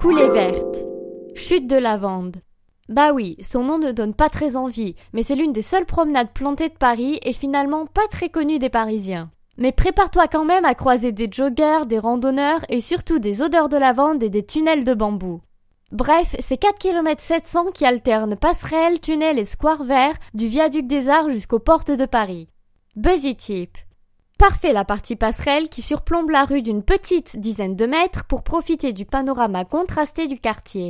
Coulée verte. Chute de lavande. Bah oui, son nom ne donne pas très envie, mais c'est l'une des seules promenades plantées de Paris et finalement pas très connue des Parisiens. Mais prépare-toi quand même à croiser des joggers, des randonneurs et surtout des odeurs de lavande et des tunnels de bambou. Bref, c'est 4 km 700 qui alternent passerelles, tunnels et squares verts du viaduc des Arts jusqu'aux portes de Paris. Buzzy Tip. Parfait la partie passerelle qui surplombe la rue d'une petite dizaine de mètres pour profiter du panorama contrasté du quartier.